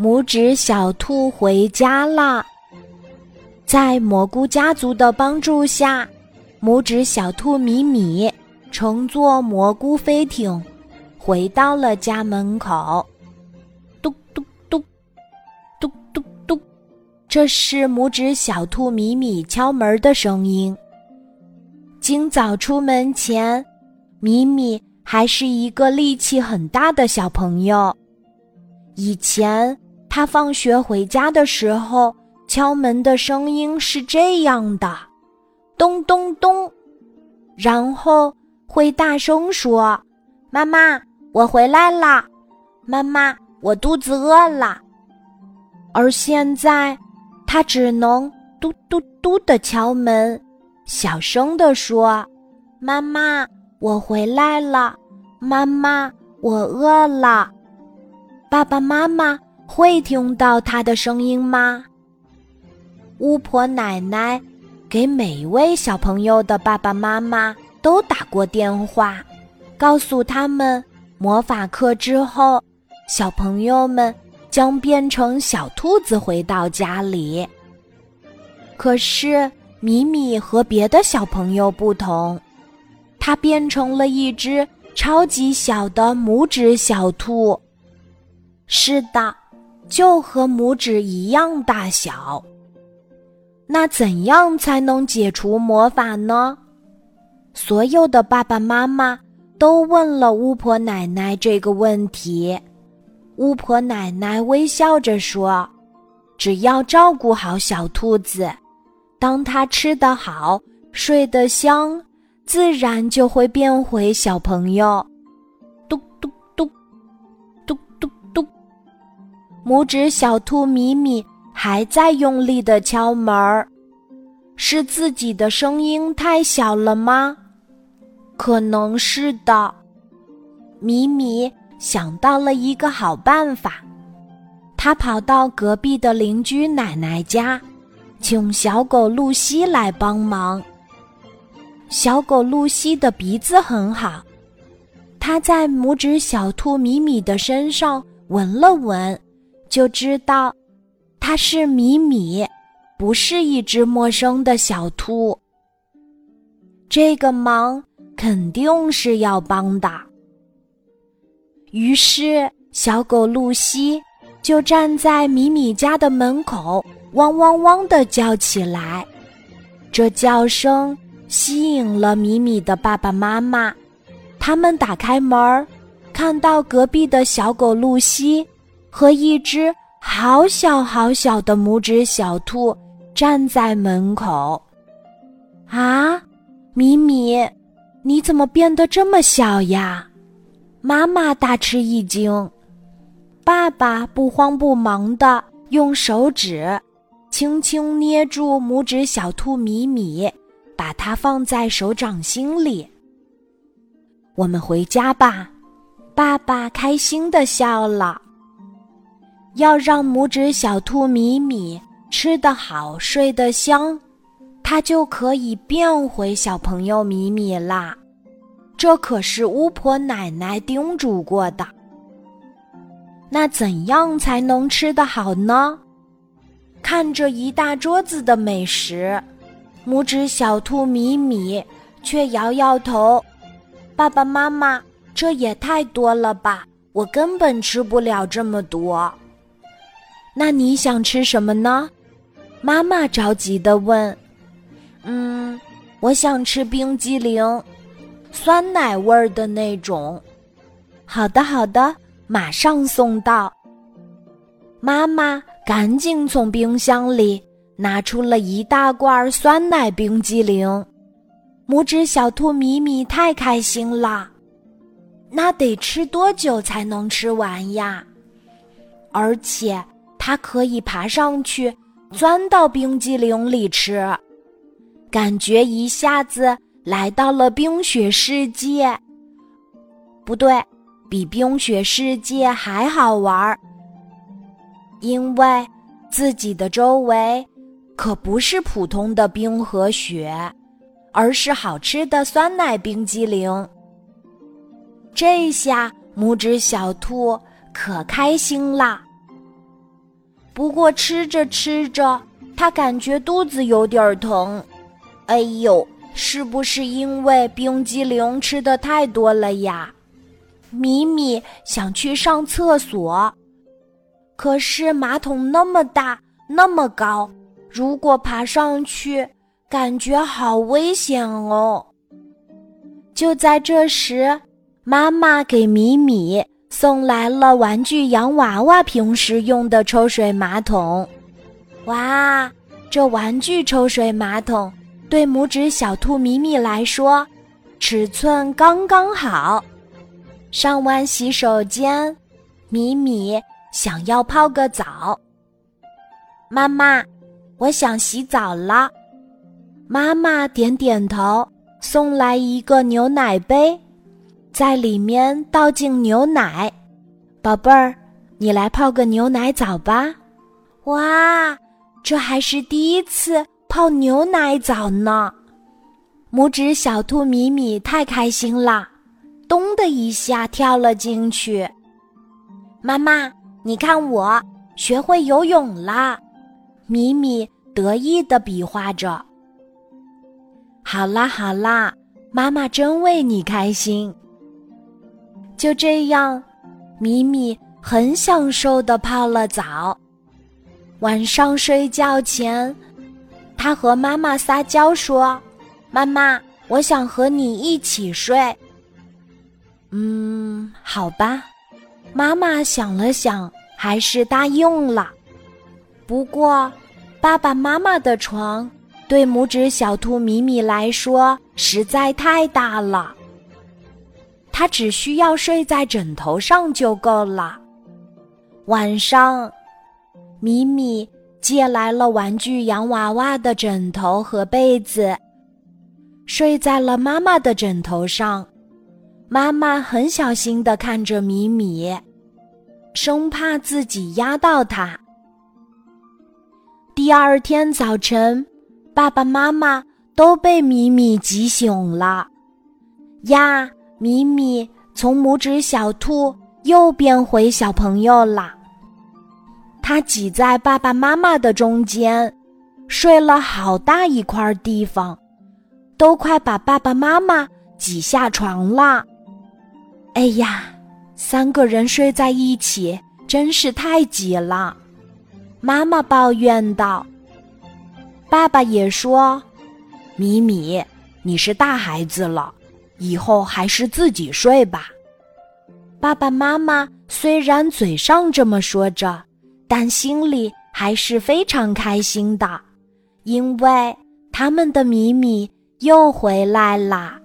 拇指小兔回家了。在蘑菇家族的帮助下，拇指小兔米米乘坐蘑菇飞艇，回到了家门口。嘟嘟嘟，嘟嘟嘟，这是拇指小兔米米敲门的声音。今早出门前，米米还是一个力气很大的小朋友。以前他放学回家的时候，敲门的声音是这样的：咚咚咚，然后会大声说：“妈妈，我回来啦！妈妈，我肚子饿了。”而现在，他只能嘟嘟嘟的敲门。小声地说：“妈妈，我回来了。妈妈，我饿了。爸爸妈妈会听到他的声音吗？”巫婆奶奶给每一位小朋友的爸爸妈妈都打过电话，告诉他们魔法课之后，小朋友们将变成小兔子回到家里。可是。米米和别的小朋友不同，它变成了一只超级小的拇指小兔。是的，就和拇指一样大小。那怎样才能解除魔法呢？所有的爸爸妈妈都问了巫婆奶奶这个问题。巫婆奶奶微笑着说：“只要照顾好小兔子。”当它吃得好，睡得香，自然就会变回小朋友。拇指小兔米米还在用力的敲门儿，是自己的声音太小了吗？可能是的。米米想到了一个好办法，他跑到隔壁的邻居奶奶家。请小狗露西来帮忙。小狗露西的鼻子很好，它在拇指小兔米米的身上闻了闻，就知道它是米米，不是一只陌生的小兔。这个忙肯定是要帮的。于是，小狗露西就站在米米家的门口。汪汪汪的叫起来，这叫声吸引了米米的爸爸妈妈。他们打开门，看到隔壁的小狗露西和一只好小好小的拇指小兔站在门口。啊，米米，你怎么变得这么小呀？妈妈大吃一惊。爸爸不慌不忙的用手指。轻轻捏住拇指小兔米米，把它放在手掌心里。我们回家吧，爸爸开心的笑了。要让拇指小兔米米吃得好、睡得香，它就可以变回小朋友米米啦。这可是巫婆奶奶叮嘱过的。那怎样才能吃得好呢？看着一大桌子的美食，拇指小兔米米却摇摇头：“爸爸妈妈，这也太多了吧！我根本吃不了这么多。”那你想吃什么呢？妈妈着急的问。“嗯，我想吃冰激凌，酸奶味儿的那种。”“好的，好的，马上送到。”妈妈。赶紧从冰箱里拿出了一大罐酸奶冰激凌，拇指小兔米米太开心了。那得吃多久才能吃完呀？而且它可以爬上去，钻到冰激凌里吃，感觉一下子来到了冰雪世界。不对，比冰雪世界还好玩儿。因为自己的周围可不是普通的冰和雪，而是好吃的酸奶冰激凌。这下拇指小兔可开心啦！不过吃着吃着，他感觉肚子有点疼。哎呦，是不是因为冰激凌吃的太多了呀？米米想去上厕所，可是马桶那么大，那么高，如果爬上去，感觉好危险哦。就在这时，妈妈给米米送来了玩具洋娃娃平时用的抽水马桶。哇，这玩具抽水马桶对拇指小兔米米来说，尺寸刚刚好。上完洗手间，米米想要泡个澡。妈妈，我想洗澡了。妈妈点点头，送来一个牛奶杯，在里面倒进牛奶。宝贝儿，你来泡个牛奶澡吧。哇，这还是第一次泡牛奶澡呢！拇指小兔米米太开心了。咚的一下跳了进去。妈妈，你看我学会游泳啦！米米得意的比划着。好啦好啦，妈妈真为你开心。就这样，米米很享受的泡了澡。晚上睡觉前，他和妈妈撒娇说：“妈妈，我想和你一起睡。”嗯，好吧，妈妈想了想，还是答应了。不过，爸爸妈妈的床对拇指小兔米米来说实在太大了，他只需要睡在枕头上就够了。晚上，米米借来了玩具洋娃娃的枕头和被子，睡在了妈妈的枕头上。妈妈很小心的看着米米，生怕自己压到它。第二天早晨，爸爸妈妈都被米米急醒了。呀，米米从拇指小兔又变回小朋友了。它挤在爸爸妈妈的中间，睡了好大一块地方，都快把爸爸妈妈挤下床了。哎呀，三个人睡在一起真是太挤了，妈妈抱怨道。爸爸也说：“米米，你是大孩子了，以后还是自己睡吧。”爸爸妈妈虽然嘴上这么说着，但心里还是非常开心的，因为他们的米米又回来啦。